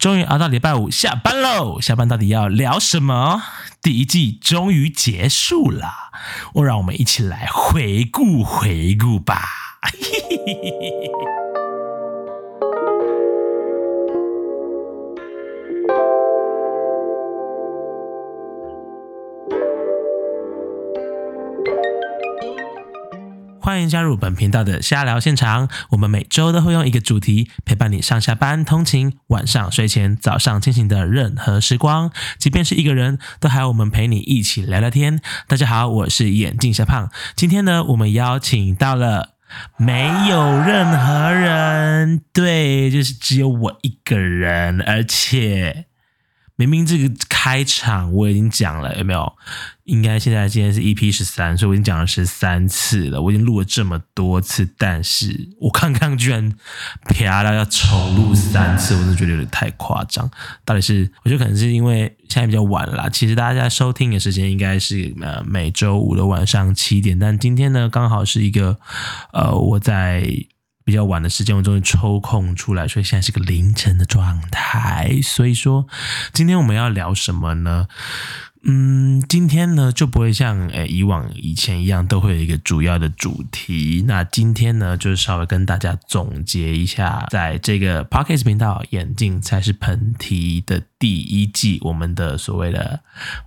终于熬到礼拜五下班喽！下班到底要聊什么？第一季终于结束了，我让我们一起来回顾回顾吧。欢迎加入本频道的瞎聊现场。我们每周都会用一个主题陪伴你上下班、通勤、晚上睡前、早上清醒的任何时光。即便是一个人，都还有我们陪你一起聊聊天。大家好，我是眼镜小胖。今天呢，我们邀请到了没有任何人，对，就是只有我一个人，而且。明明这个开场我已经讲了，有没有？应该现在今天是 EP 十三，所以我已经讲了十三次了。我已经录了这么多次，但是我刚刚居然啪啦要重录三次，我真的觉得有点太夸张。到底是我觉得可能是因为现在比较晚了，其实大家收听的时间应该是呃每周五的晚上七点，但今天呢刚好是一个呃我在。比较晚的时间，我终于抽空出来，所以现在是个凌晨的状态。所以说，今天我们要聊什么呢？嗯，今天呢就不会像诶以往以前一样，都会有一个主要的主题。那今天呢，就稍微跟大家总结一下，在这个 Podcast 频道“眼镜才是盆提”的第一季，我们的所谓的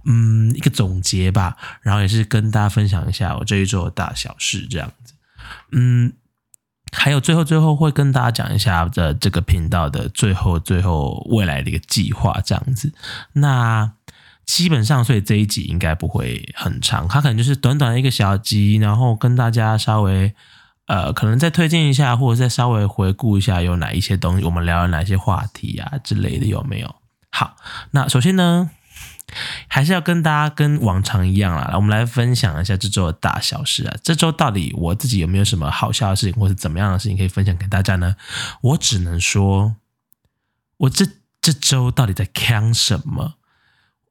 嗯一个总结吧。然后也是跟大家分享一下我这一周的大小事，这样子。嗯。还有最后最后会跟大家讲一下的这个频道的最后最后未来的一个计划这样子。那基本上，所以这一集应该不会很长，它可能就是短短的一个小集，然后跟大家稍微呃，可能再推荐一下，或者再稍微回顾一下有哪一些东西，我们聊了哪些话题啊之类的，有没有？好，那首先呢。还是要跟大家跟往常一样啦，我们来分享一下这周的大小事啊。这周到底我自己有没有什么好笑的事情，或者怎么样的事情可以分享给大家呢？我只能说，我这这周到底在看什么？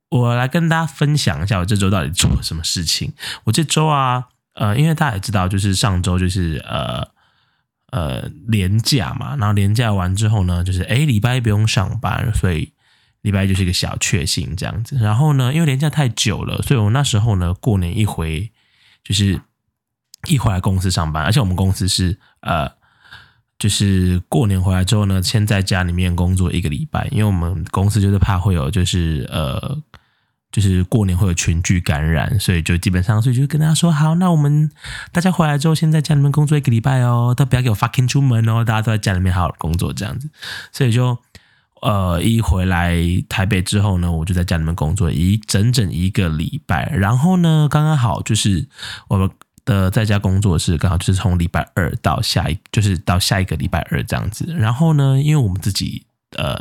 我来跟大家分享一下我这周到底做了什么事情。我这周啊，呃，因为大家也知道，就是上周就是呃呃年假嘛，然后年假完之后呢，就是哎礼拜一不用上班，所以。礼拜就是一个小确幸这样子，然后呢，因为连假太久了，所以我那时候呢，过年一回就是一回来公司上班，而且我们公司是呃，就是过年回来之后呢，先在家里面工作一个礼拜，因为我们公司就是怕会有就是呃，就是过年会有群聚感染，所以就基本上所以就跟大家说好，那我们大家回来之后先在家里面工作一个礼拜哦，都不要给我 fucking 出门哦，大家都在家里面好好工作这样子，所以就。呃，一回来台北之后呢，我就在家里面工作一整整一个礼拜。然后呢，刚刚好就是我们的在家工作是刚好就是从礼拜二到下一，就是到下一个礼拜二这样子。然后呢，因为我们自己呃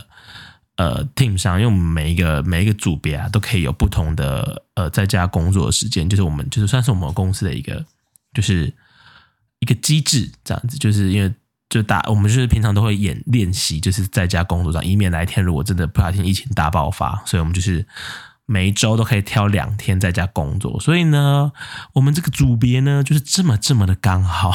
呃 team 上，因为我们每一个每一个组别啊，都可以有不同的呃在家工作的时间，就是我们就是算是我们公司的一个就是一个机制这样子，就是因为。就大，我们就是平常都会演练习，就是在家工作上，以免哪一天如果真的不小心疫情大爆发，所以我们就是每一周都可以挑两天在家工作。所以呢，我们这个组别呢，就是这么这么的刚好，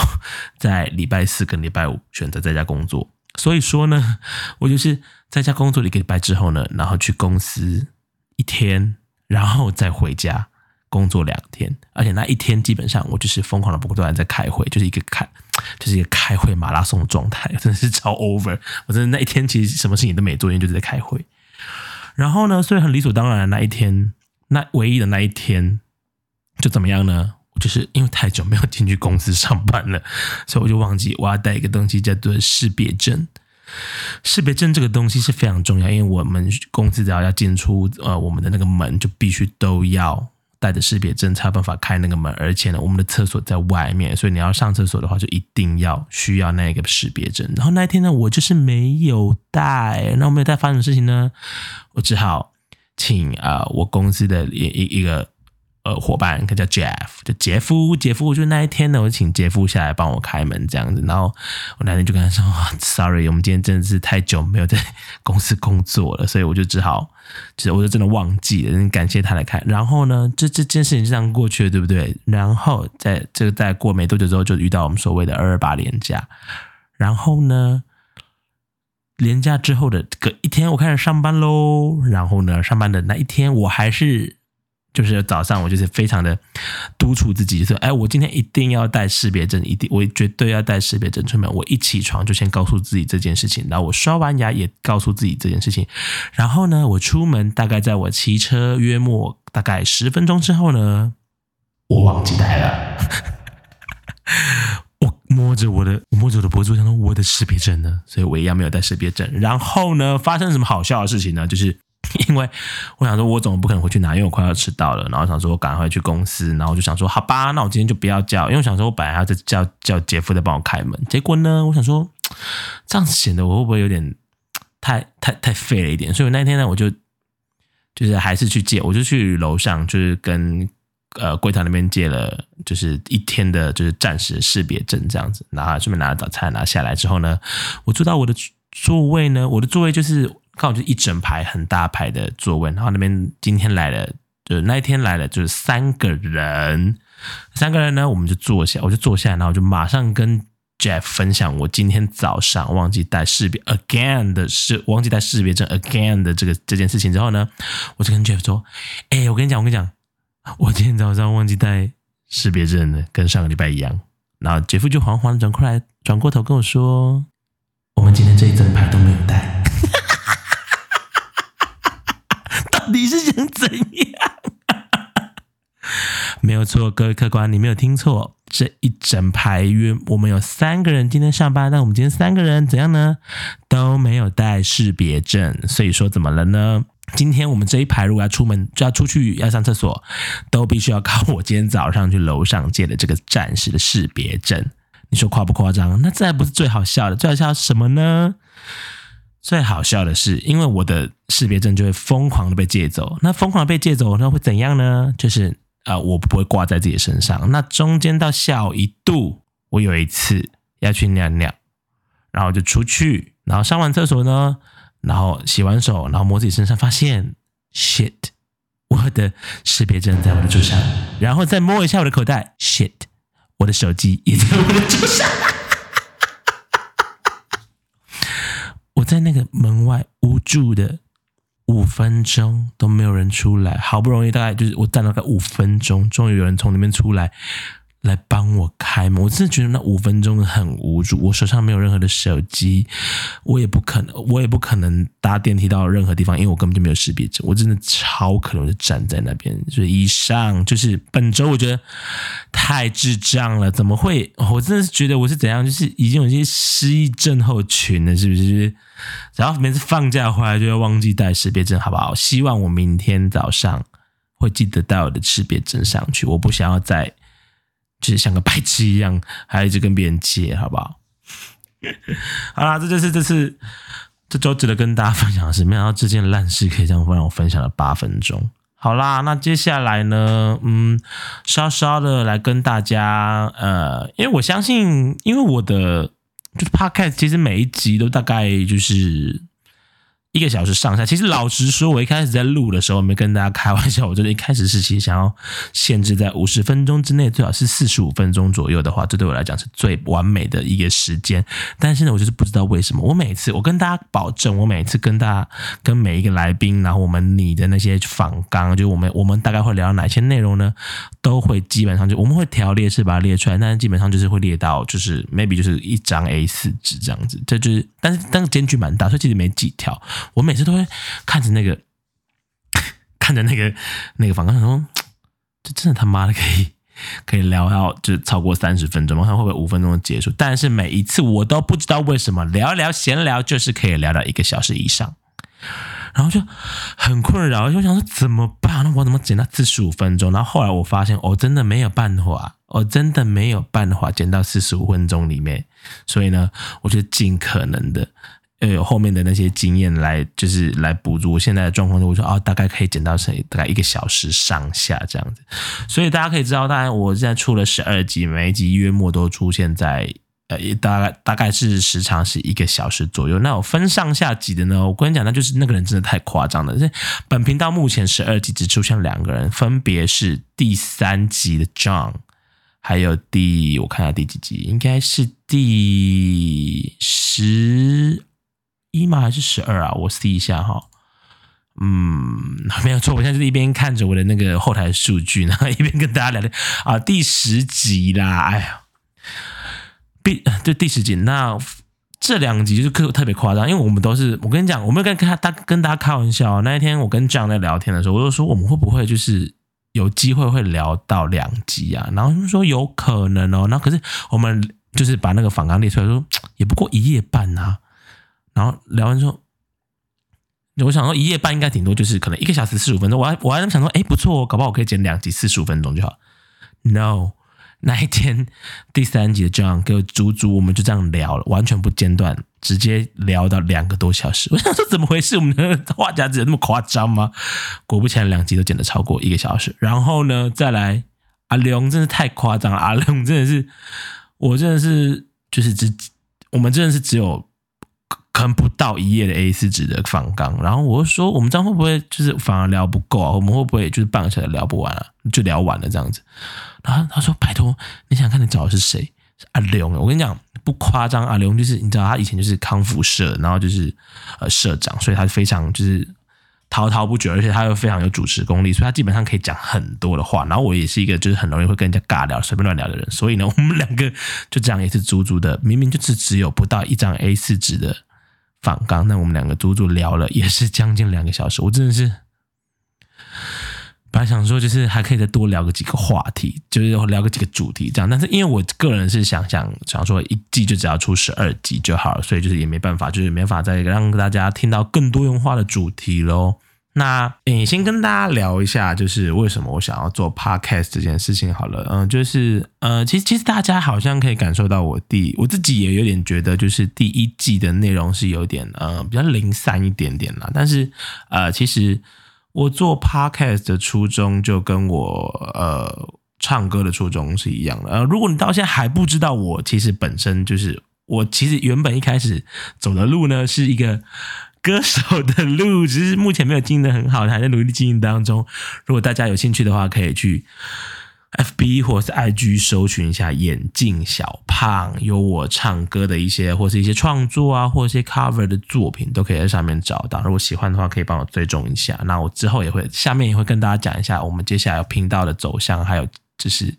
在礼拜四跟礼拜五选择在家工作。所以说呢，我就是在家工作了一个礼拜之后呢，然后去公司一天，然后再回家。工作两天，而且那一天基本上我就是疯狂的不断在开会，就是一个开，就是一个开会马拉松的状态，真的是超 over。我真的那一天其实什么事情都没做，因为就是在开会。然后呢，所以很理所当然的那一天，那唯一的那一天就怎么样呢？就是因为太久没有进去公司上班了，所以我就忘记我要带一个东西叫做识别证。识别证这个东西是非常重要，因为我们公司只要要进出呃我们的那个门，就必须都要。带着识别证才有办法开那个门，而且呢，我们的厕所在外面，所以你要上厕所的话，就一定要需要那个识别证。然后那一天呢，我就是没有带，那我没有带，发生什么事情呢？我只好请啊，我公司的一一一个。呃，伙伴，他叫 Jeff，就杰夫，杰夫，我就那一天呢，我请杰夫下来帮我开门这样子，然后我那天就跟他说，Sorry，我们今天真的是太久没有在公司工作了，所以我就只好，其实我就真的忘记了，感谢他来开。然后呢，这这件事情就这样过去了，对不对？然后在这个在过没多久之后，就遇到我们所谓的二二八连假，然后呢，连假之后的隔一天，我开始上班喽。然后呢，上班的那一天，我还是就是早上，我就是非常的督促自己，说：“哎，我今天一定要带识别证，一定我绝对要带识别证出门。”我一起床就先告诉自己这件事情，然后我刷完牙也告诉自己这件事情。然后呢，我出门大概在我骑车约莫大概十分钟之后呢，我忘记带了。我摸着我的，我摸着我的脖子，想说我的识别证呢？所以我一样没有带识别证。然后呢，发生什么好笑的事情呢？就是 因为我想说，我怎么不可能回去拿，因为我快要迟到了。然后想说我赶快去公司，然后就想说，好吧，那我今天就不要叫，因为我想说我本来要再叫叫姐夫再帮我开门。结果呢，我想说这样子显得我会不会有点太太太废了一点？所以那天呢，我就就是还是去借，我就去楼上，就是跟。呃，柜台那边借了，就是一天的，就是暂时识别证这样子，然后顺便拿了早餐拿下来之后呢，我坐到我的座位呢，我的座位就是刚好就一整排很大排的座位，然后那边今天来了，就那一天来了就是三个人，三个人呢，我们就坐下，我就坐下，然后就马上跟 Jeff 分享我今天早上忘记带识别 again 的是忘记带识别证 again 的这个这件事情之后呢，我就跟 Jeff 说，哎，我跟你讲，我跟你讲。我今天早上忘记带识别证了，跟上个礼拜一样。然后杰夫就缓缓转过来，转过头跟我说：“我们今天这一整排都没有带。”你是想怎样？没有错，各位客官，你没有听错，这一整排约我们有三个人今天上班，但我们今天三个人怎样呢？都没有带识别证，所以说怎么了呢？今天我们这一排如果要出门，就要出去要上厕所，都必须要靠我今天早上去楼上借的这个暂时的识别证。你说夸不夸张？那这还不是最好笑的，最好笑是什么呢？最好笑的是，因为我的识别证就会疯狂的被借走。那疯狂的被借走，那会怎样呢？就是啊，我不会挂在自己身上。那中间到下午一度，我有一次要去尿尿，然后就出去，然后上完厕所呢。然后洗完手，然后摸自己身上，发现 shit，我的识别证在我的桌上。然后再摸一下我的口袋，shit，我的手机也在我的桌上。我在那个门外无助的五分钟都没有人出来，好不容易大概就是我站了个五分钟，终于有人从里面出来。来帮我开门，我真的觉得那五分钟很无助。我手上没有任何的手机，我也不可能，我也不可能搭电梯到任何地方，因为我根本就没有识别证。我真的超可能就站在那边。所以以上就是本周我觉得太智障了，怎么会？我真的是觉得我是怎样，就是已经有一些失忆症候群了，是不是？然后每次放假回来就要忘记带识别证，好不好？希望我明天早上会记得带我的识别证上去。我不想要再。就是像个白痴一样，还一直跟别人借，好不好？好啦，这就是这次这周值得跟大家分享的事。没想到这件烂事可以这样让我分享了八分钟。好啦，那接下来呢，嗯，稍稍的来跟大家，呃，因为我相信，因为我的就是 podcast，其实每一集都大概就是。一个小时上下，其实老实说，我一开始在录的时候，没跟大家开玩笑，我觉得一开始是其实想要限制在五十分钟之内，最好是四十五分钟左右的话，这对我来讲是最完美的一个时间。但是呢，我就是不知道为什么，我每次我跟大家保证，我每次跟大家跟每一个来宾，然后我们你的那些访纲，就我们我们大概会聊到哪些内容呢？都会基本上就我们会条列式把它列出来，但是基本上就是会列到就是 maybe 就是一张 A 四纸这样子，这就是但是但是间距蛮大，所以其实没几条。我每次都会看着那个，看着那个那个访谈，说这真的他妈的可以 可以聊到就超过三十分钟吗？看会不会五分钟结束？但是每一次我都不知道为什么聊聊闲聊就是可以聊到一个小时以上，然后就很困扰，就想说怎么办？那我怎么减到四十五分钟？然后后来我发现，我真的没有办法，我真的没有办法减到四十五分钟里面，所以呢，我就尽可能的。要有后面的那些经验来，就是来补足我现在的状况。就我说哦，大概可以减到成大概一个小时上下这样子。所以大家可以知道，当然我现在出了十二集，每一集约莫都出现在呃，大概大概是时长是一个小时左右。那我分上下集的呢，我跟你讲，那就是那个人真的太夸张了。这本频道目前十二集只出现两个人，分别是第三集的 John，还有第我看下第几集，应该是第十。一吗？还是十二啊？我试一下哈。嗯，没有错，我现在就是一边看着我的那个后台数据，然后一边跟大家聊天啊。第十集啦，哎呀，第对第十集，那这两集就是特特别夸张，因为我们都是，我跟你讲，我没有跟跟他跟大家开玩笑。那一天我跟 John 在聊天的时候，我就说我们会不会就是有机会会聊到两集啊？然后他们说有可能哦。那可是我们就是把那个访纲列出来，说 也不过一夜半啊。然后聊完之后。我想说一夜半应该挺多，就是可能一个小时四十五分钟。我还我还想说，哎，不错哦，搞不好我可以剪两集四十五分钟就好。No，那一天第三集的 John 给我足足我们就这样聊了，完全不间断，直接聊到两个多小时。我想说怎么回事？我们的话匣子有那么夸张吗？果不其然，两集都剪得超过一个小时。然后呢，再来阿龙真是太夸张了，阿龙真的是，我真的是就是只我们真的是只有。可能不到一页的 A 四纸的访纲，然后我就说，我们这样会不会就是反而聊不够啊？我们会不会就是半个小时聊不完啊？就聊完了这样子。然后他说：“拜托，你想看你找的是谁？阿龙。我跟你讲，不夸张，阿龙就是你知道，他以前就是康复社，然后就是呃社长，所以他非常就是滔滔不绝，而且他又非常有主持功力，所以他基本上可以讲很多的话。然后我也是一个就是很容易会跟人家尬聊、随便乱聊的人，所以呢，我们两个就这样也是足足的，明明就是只有不到一张 A 四纸的。”反刚，那我们两个足足聊了，也是将近两个小时。我真的是本来想说，就是还可以再多聊个几个话题，就是聊个几个主题这样。但是因为我个人是想想想说，一季就只要出十二集就好了，所以就是也没办法，就是没法再让大家听到更多元化的主题喽。那诶，先跟大家聊一下，就是为什么我想要做 podcast 这件事情好了。嗯，就是呃，其实其实大家好像可以感受到我第我自己也有点觉得，就是第一季的内容是有点呃比较零散一点点啦。但是呃，其实我做 podcast 的初衷就跟我呃唱歌的初衷是一样的。呃，如果你到现在还不知道，我其实本身就是我其实原本一开始走的路呢是一个。歌手的路只是目前没有经营的很好，还在努力经营当中。如果大家有兴趣的话，可以去 F B 或是 I G 搜寻一下“眼镜小胖”，有我唱歌的一些或是一些创作啊，或一些 cover 的作品，都可以在上面找到。如果喜欢的话，可以帮我追踪一下。那我之后也会下面也会跟大家讲一下我们接下来频道的走向，还有就是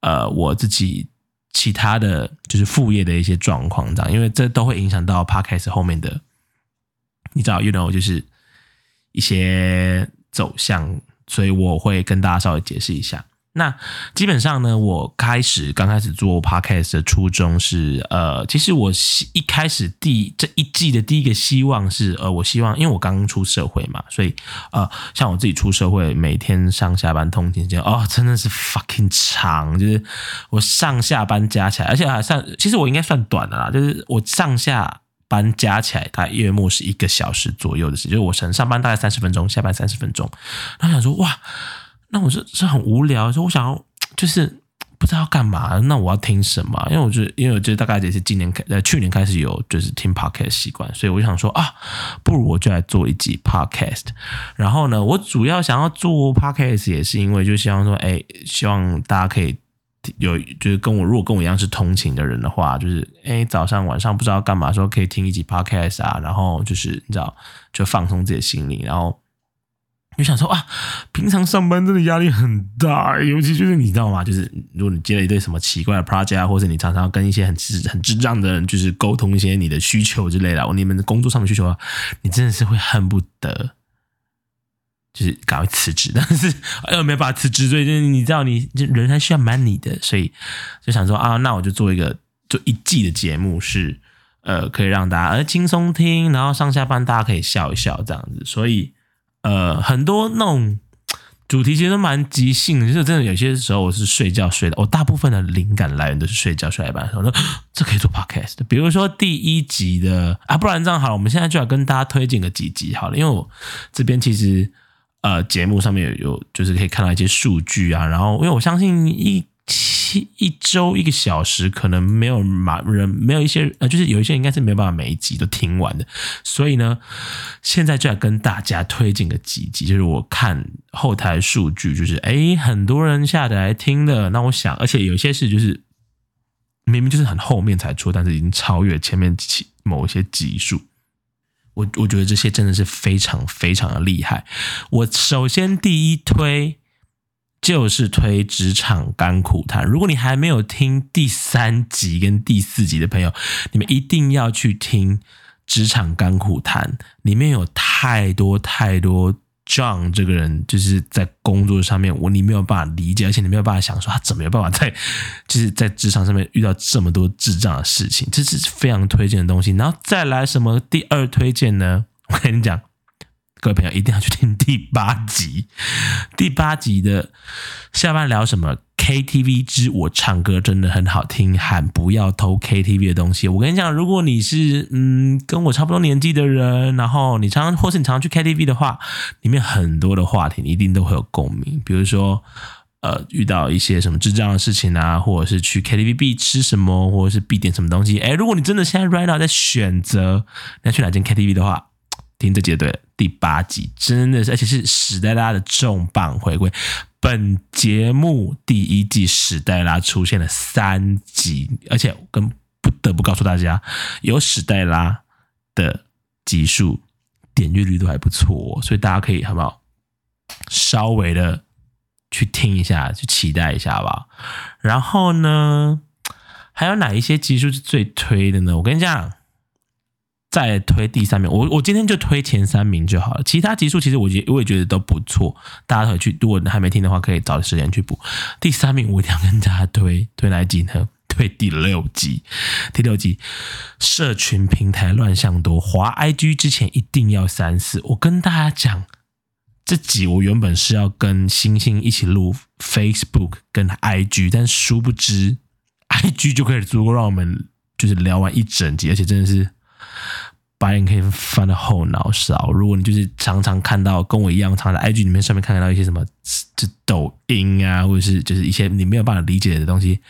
呃我自己其他的就是副业的一些状况，这样，因为这都会影响到 Podcast 后面的。你知道，you know，就是一些走向，所以我会跟大家稍微解释一下。那基本上呢，我开始刚开始做 podcast 的初衷是，呃，其实我一开始第这一季的第一个希望是，呃，我希望，因为我刚刚出社会嘛，所以，呃，像我自己出社会，每天上下班通勤时间，哦，真的是 fucking 长，就是我上下班加起来，而且还算，其实我应该算短的啦，就是我上下。班加起来，大概月末是一个小时左右的时间。就我晨上班大概三十分钟，下班三十分钟。然后想说，哇，那我这这很无聊。说我想要就是不知道要干嘛，那我要听什么？因为我觉得，因为我觉得大概也是今年开呃去年开始有就是听 podcast 习惯，所以我就想说啊，不如我就来做一集 podcast。然后呢，我主要想要做 podcast 也是因为就希望说，哎，希望大家可以。有就是跟我如果跟我一样是通勤的人的话，就是哎早上晚上不知道干嘛时候可以听一集 podcast 啊，然后就是你知道就放松自己的心灵，然后就想说啊，平常上班真的压力很大，尤其就是你知道吗？就是如果你接了一堆什么奇怪的 project 啊，或者你常常跟一些很智很智障的人就是沟通一些你的需求之类的，你们的工作上的需求啊，你真的是会恨不得。就是赶快辞职，但是又没办法辞职，所以就是你知道，你就人还需要 money 的，所以就想说啊，那我就做一个就一季的节目，是呃可以让大家呃轻松听，然后上下班大家可以笑一笑这样子。所以呃很多那种主题其实都蛮即兴的，就是真的有些时候我是睡觉睡的，我大部分的灵感来源都是睡觉睡一半的时候，说这可以做 podcast。比如说第一集的啊，不然这样好了，我们现在就要跟大家推荐个几集好了，因为我这边其实。呃，节目上面有有，就是可以看到一些数据啊。然后，因为我相信一期一周一个小时，可能没有马人，没有一些呃，就是有一些应该是没办法每一集都听完的。所以呢，现在就要跟大家推荐个几集，就是我看后台数据，就是哎，很多人下载来听的。那我想，而且有些是就是明明就是很后面才出，但是已经超越前面几某一些集数。我我觉得这些真的是非常非常的厉害。我首先第一推就是推职场甘苦谈。如果你还没有听第三集跟第四集的朋友，你们一定要去听职场甘苦谈，里面有太多太多。John 这个人就是在工作上面，我你没有办法理解，而且你没有办法想说他怎么有办法在 就是在职场上面遇到这么多智障的事情，这是非常推荐的东西。然后再来什么第二推荐呢？我跟你讲。各位朋友一定要去听第八集，第八集的下班聊什么？KTV 之我唱歌真的很好听，喊不要偷 KTV 的东西。我跟你讲，如果你是嗯跟我差不多年纪的人，然后你常常或是你常常去 KTV 的话，里面很多的话题你一定都会有共鸣。比如说呃遇到一些什么智障的事情啊，或者是去 KTV 必吃什么，或者是必点什么东西。哎，如果你真的现在 right now 在选择要去哪间 KTV 的话，听这节对了。第八集真的是，而且是史黛拉的重磅回归。本节目第一季史黛拉出现了三集，而且跟不得不告诉大家，有史黛拉的集数点阅率都还不错，所以大家可以好不好？稍微的去听一下，去期待一下吧。然后呢，还有哪一些集数是最推的呢？我跟你讲。再推第三名，我我今天就推前三名就好了。其他集数其实我觉我也觉得都不错，大家可以去。如果还没听的话，可以找时间去补。第三名我一定要跟大家推 推哪集呢？推第六集。第六集，社群平台乱象多，滑 IG 之前一定要三思。我跟大家讲，这集我原本是要跟星星一起录 Facebook 跟 IG，但殊不知 IG 就可以足够让我们就是聊完一整集，而且真的是。白眼可以翻到后脑勺。如果你就是常常看到跟我一样，常在 IG 里面上面看到一些什么，就抖音啊，或者是就是一些你没有办法理解的东西，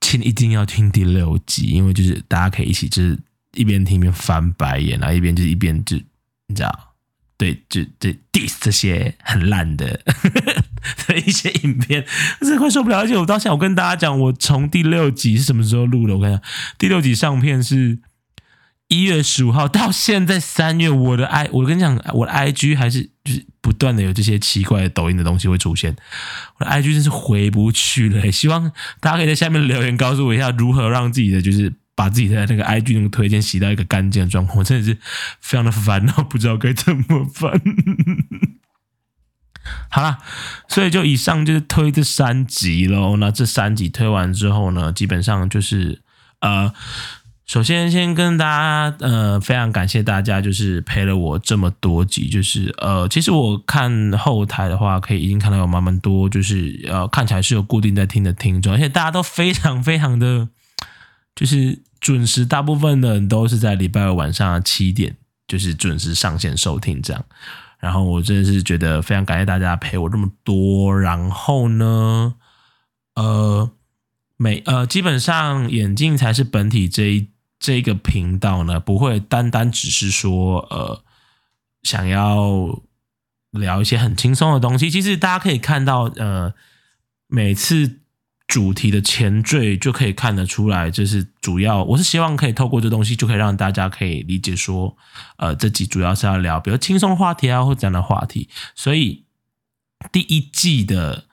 请一定要听第六集，因为就是大家可以一起就是一边听一边翻白眼，然后一边就是一边就你知道，对，就就 diss 这些很烂的的 一些影片，真的快受不了。而且我到现在我跟大家讲，我从第六集是什么时候录的？我看一下第六集上片是。一月十五号到现在三月，我的 i 我跟你讲，我的 i g 还是就是不断的有这些奇怪的抖音的东西会出现，我的 i g 真是回不去了。希望大家可以在下面留言告诉我一下，如何让自己的就是把自己的那个 i g 那个推荐洗到一个干净的状况。我真的是非常的烦恼，不知道该怎么办。好了，所以就以上就是推这三集喽。那这三集推完之后呢，基本上就是呃。首先，先跟大家，呃，非常感谢大家，就是陪了我这么多集，就是呃，其实我看后台的话，可以已经看到有蛮蛮多，就是呃，看起来是有固定在听的听众，而且大家都非常非常的，就是准时，大部分的人都是在礼拜二晚上七点，就是准时上线收听这样。然后我真的是觉得非常感谢大家陪我这么多。然后呢，呃，每呃，基本上眼镜才是本体这一。这个频道呢，不会单单只是说，呃，想要聊一些很轻松的东西。其实大家可以看到，呃，每次主题的前缀就可以看得出来，就是主要我是希望可以透过这东西，就可以让大家可以理解说，呃，这集主要是要聊比如轻松话题啊，或这样的话题。所以第一季的。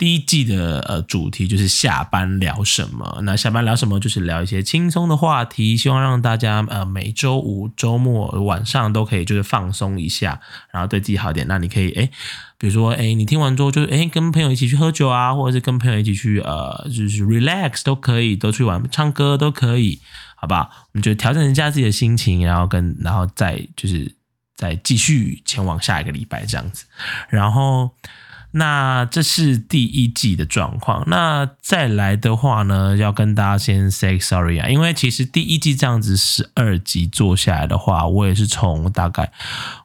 第一季的呃主题就是下班聊什么？那下班聊什么？就是聊一些轻松的话题，希望让大家呃每周五周末晚上都可以就是放松一下，然后对自己好点。那你可以哎，比如说哎，你听完之后就哎跟朋友一起去喝酒啊，或者是跟朋友一起去呃就是 relax 都可以，都去玩唱歌都可以，好不好？我们就调整一下自己的心情，然后跟然后再就是再继续前往下一个礼拜这样子，然后。那这是第一季的状况。那再来的话呢，要跟大家先 say sorry 啊，因为其实第一季这样子十二集做下来的话，我也是从大概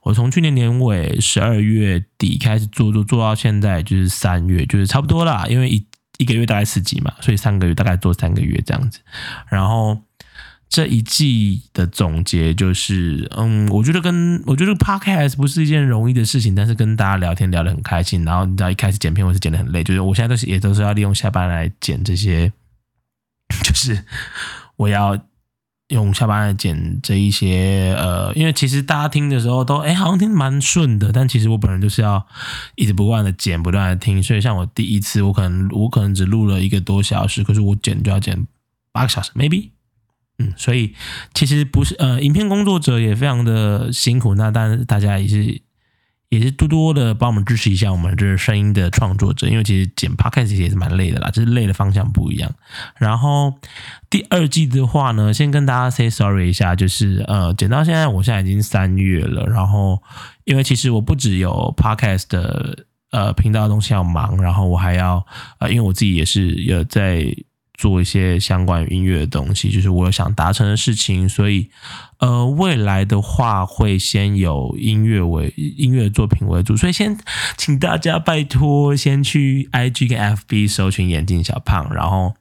我从去年年尾十二月底开始做做做到现在就是三月，就是差不多啦。因为一一个月大概四集嘛，所以三个月大概做三个月这样子，然后。这一季的总结就是，嗯，我觉得跟我觉得 podcast 不是一件容易的事情，但是跟大家聊天聊得很开心。然后你知道一开始剪片我是剪得很累，就是我现在都是也都是要利用下班来剪这些，就是我要用下班来剪这一些呃，因为其实大家听的时候都哎好像听蛮顺的，但其实我本人就是要一直不断的剪，不断的听，所以像我第一次我可能我可能只录了一个多小时，可是我剪就要剪八个小时，maybe，嗯，所以其实不是呃，影片工作者也非常的辛苦，那当然大家也是。也是多多的帮我们支持一下我们这声音的创作者，因为其实剪 podcast 也是蛮累的啦，只是累的方向不一样。然后第二季的话呢，先跟大家 say sorry 一下，就是呃，剪到现在，我现在已经三月了。然后因为其实我不只有 podcast 的呃频道的东西要忙，然后我还要呃，因为我自己也是有在。做一些相关音乐的东西，就是我有想达成的事情，所以呃，未来的话会先有音乐为音乐作品为主，所以先请大家拜托先去 IG 跟 FB 搜寻眼镜小胖，然后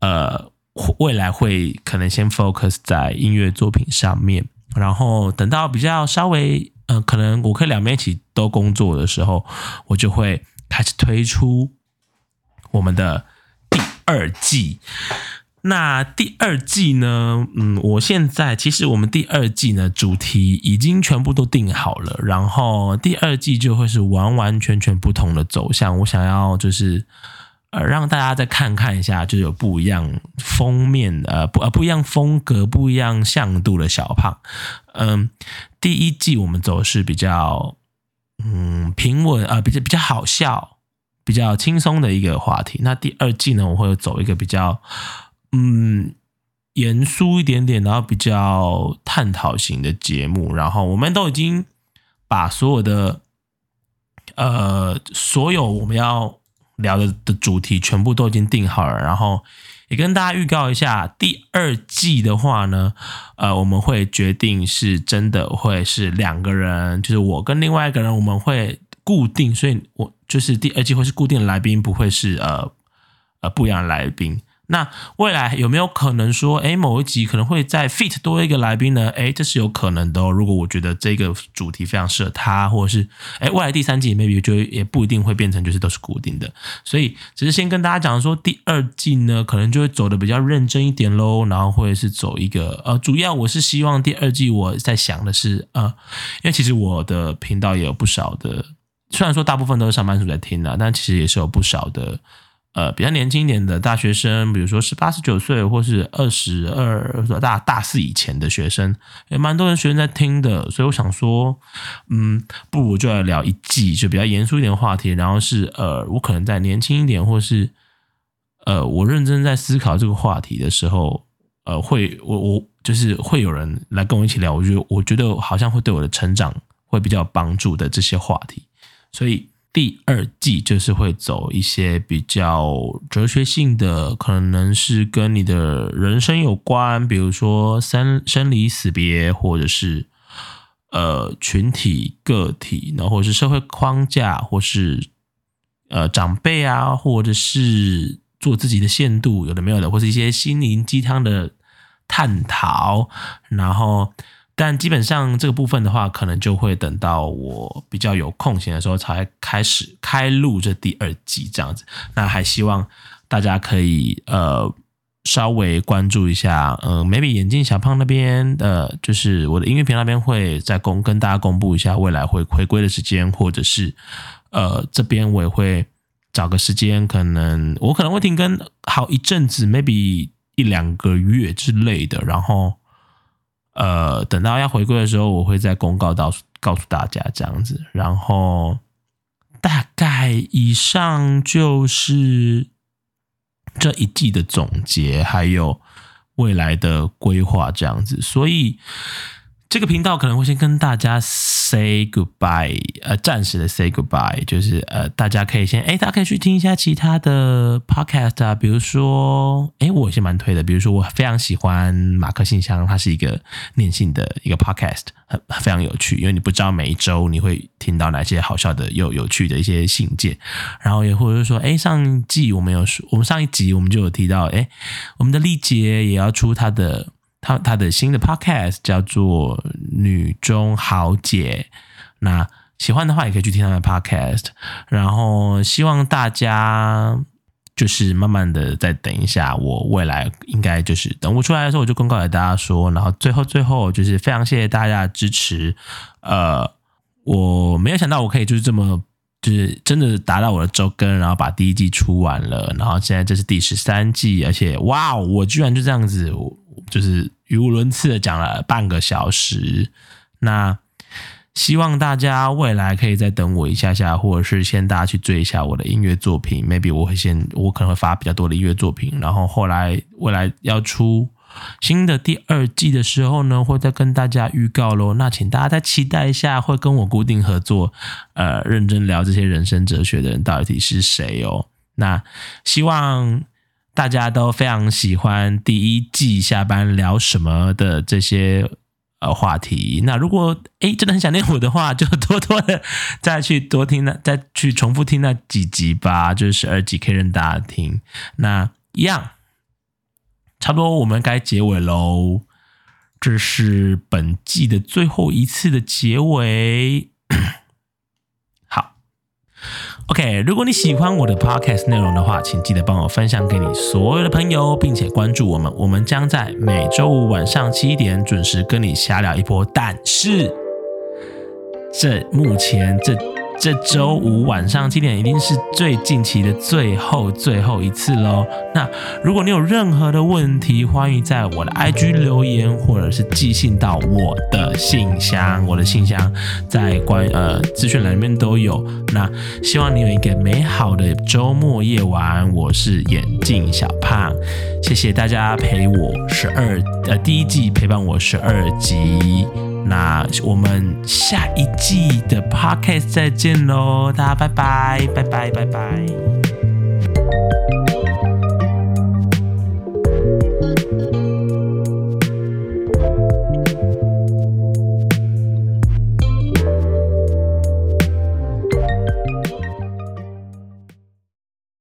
呃，未来会可能先 focus 在音乐作品上面，然后等到比较稍微呃，可能我可以两边一起都工作的时候，我就会开始推出我们的。二季，那第二季呢？嗯，我现在其实我们第二季呢主题已经全部都定好了，然后第二季就会是完完全全不同的走向。我想要就是呃让大家再看看一下，就有不一样封面呃不呃不一样风格、不一样向度的小胖。嗯，第一季我们走是比较嗯平稳啊，比较比较好笑。比较轻松的一个话题。那第二季呢，我会走一个比较嗯严肃一点点，然后比较探讨型的节目。然后我们都已经把所有的呃所有我们要聊的的主题全部都已经定好了。然后也跟大家预告一下，第二季的话呢，呃，我们会决定是真的会是两个人，就是我跟另外一个人，我们会。固定，所以我就是第二季会是固定的来宾，不会是呃呃不一样的来宾。那未来有没有可能说，哎，某一集可能会再 fit 多一个来宾呢？哎，这是有可能的。哦。如果我觉得这个主题非常适合他，或者是哎，未来第三季 maybe 就也不一定会变成就是都是固定的。所以只是先跟大家讲说，第二季呢，可能就会走的比较认真一点喽。然后或者是走一个呃，主要我是希望第二季我在想的是呃，因为其实我的频道也有不少的。虽然说大部分都是上班族在听的，但其实也是有不少的，呃，比较年轻一点的大学生，比如说是八、十九岁，或是二十二、大大四以前的学生，也蛮多人学生在听的。所以我想说，嗯，不如就来聊一季，就比较严肃一点的话题。然后是呃，我可能在年轻一点，或是呃，我认真在思考这个话题的时候，呃，会我我就是会有人来跟我一起聊。我觉得我觉得好像会对我的成长会比较有帮助的这些话题。所以第二季就是会走一些比较哲学性的，可能是跟你的人生有关，比如说生生离死别，或者是呃群体个体，然后是社会框架，或是呃长辈啊，或者是做自己的限度，有的没有的，或是一些心灵鸡汤的探讨，然后。但基本上这个部分的话，可能就会等到我比较有空闲的时候才开始开录这第二季这样子。那还希望大家可以呃稍微关注一下，嗯，maybe 眼镜小胖那边的，就是我的音乐频道那边会再公跟大家公布一下未来会回归的时间，或者是呃这边我也会找个时间，可能我可能会停更好一阵子，maybe 一两个月之类的，然后。呃，等到要回归的时候，我会再公告到告诉大家这样子。然后大概以上就是这一季的总结，还有未来的规划这样子。所以。这个频道可能会先跟大家 say goodbye，呃，暂时的 say goodbye，就是呃，大家可以先，哎，大家可以去听一下其他的 podcast 啊，比如说，哎，我先蛮推的，比如说我非常喜欢马克信箱，它是一个念信的一个 podcast，很非常有趣，因为你不知道每一周你会听到哪些好笑的又有趣的一些信件，然后也或者是说，哎，上季我们有说，我们上一集我们就有提到，哎，我们的丽姐也要出她的。他他的新的 podcast 叫做《女中豪杰》，那喜欢的话也可以去听他的 podcast。然后希望大家就是慢慢的再等一下，我未来应该就是等我出来的时候，我就公告给大家说。然后最后最后就是非常谢谢大家的支持。呃，我没有想到我可以就是这么就是真的达到我的周更，然后把第一季出完了，然后现在这是第十三季，而且哇，我居然就这样子，就是语无伦次的讲了半个小时。那。希望大家未来可以再等我一下下，或者是先大家去追一下我的音乐作品。Maybe 我会先，我可能会发比较多的音乐作品，然后后来未来要出新的第二季的时候呢，会再跟大家预告喽。那请大家再期待一下，会跟我固定合作，呃，认真聊这些人生哲学的人到底是谁哦。那希望大家都非常喜欢第一季下班聊什么的这些。呃，话题。那如果哎真的很想念我的话，就多多的再去多听那，再去重复听那几集吧，就是二集可以让大家听。那一样，差不多我们该结尾喽。这是本季的最后一次的结尾。OK，如果你喜欢我的 Podcast 内容的话，请记得帮我分享给你所有的朋友，并且关注我们。我们将在每周五晚上七点准时跟你瞎聊一波。但是，这目前这。这周五晚上七点一定是最近期的最后最后一次喽。那如果你有任何的问题，欢迎在我的 IG 留言，或者是寄信到我的信箱。我的信箱在关呃资讯栏里面都有。那希望你有一个美好的周末夜晚。我是眼镜小胖，谢谢大家陪我十二呃第一季陪伴我十二集。那我们下一季的 podcast 再见喽，大家拜拜，拜拜，拜拜。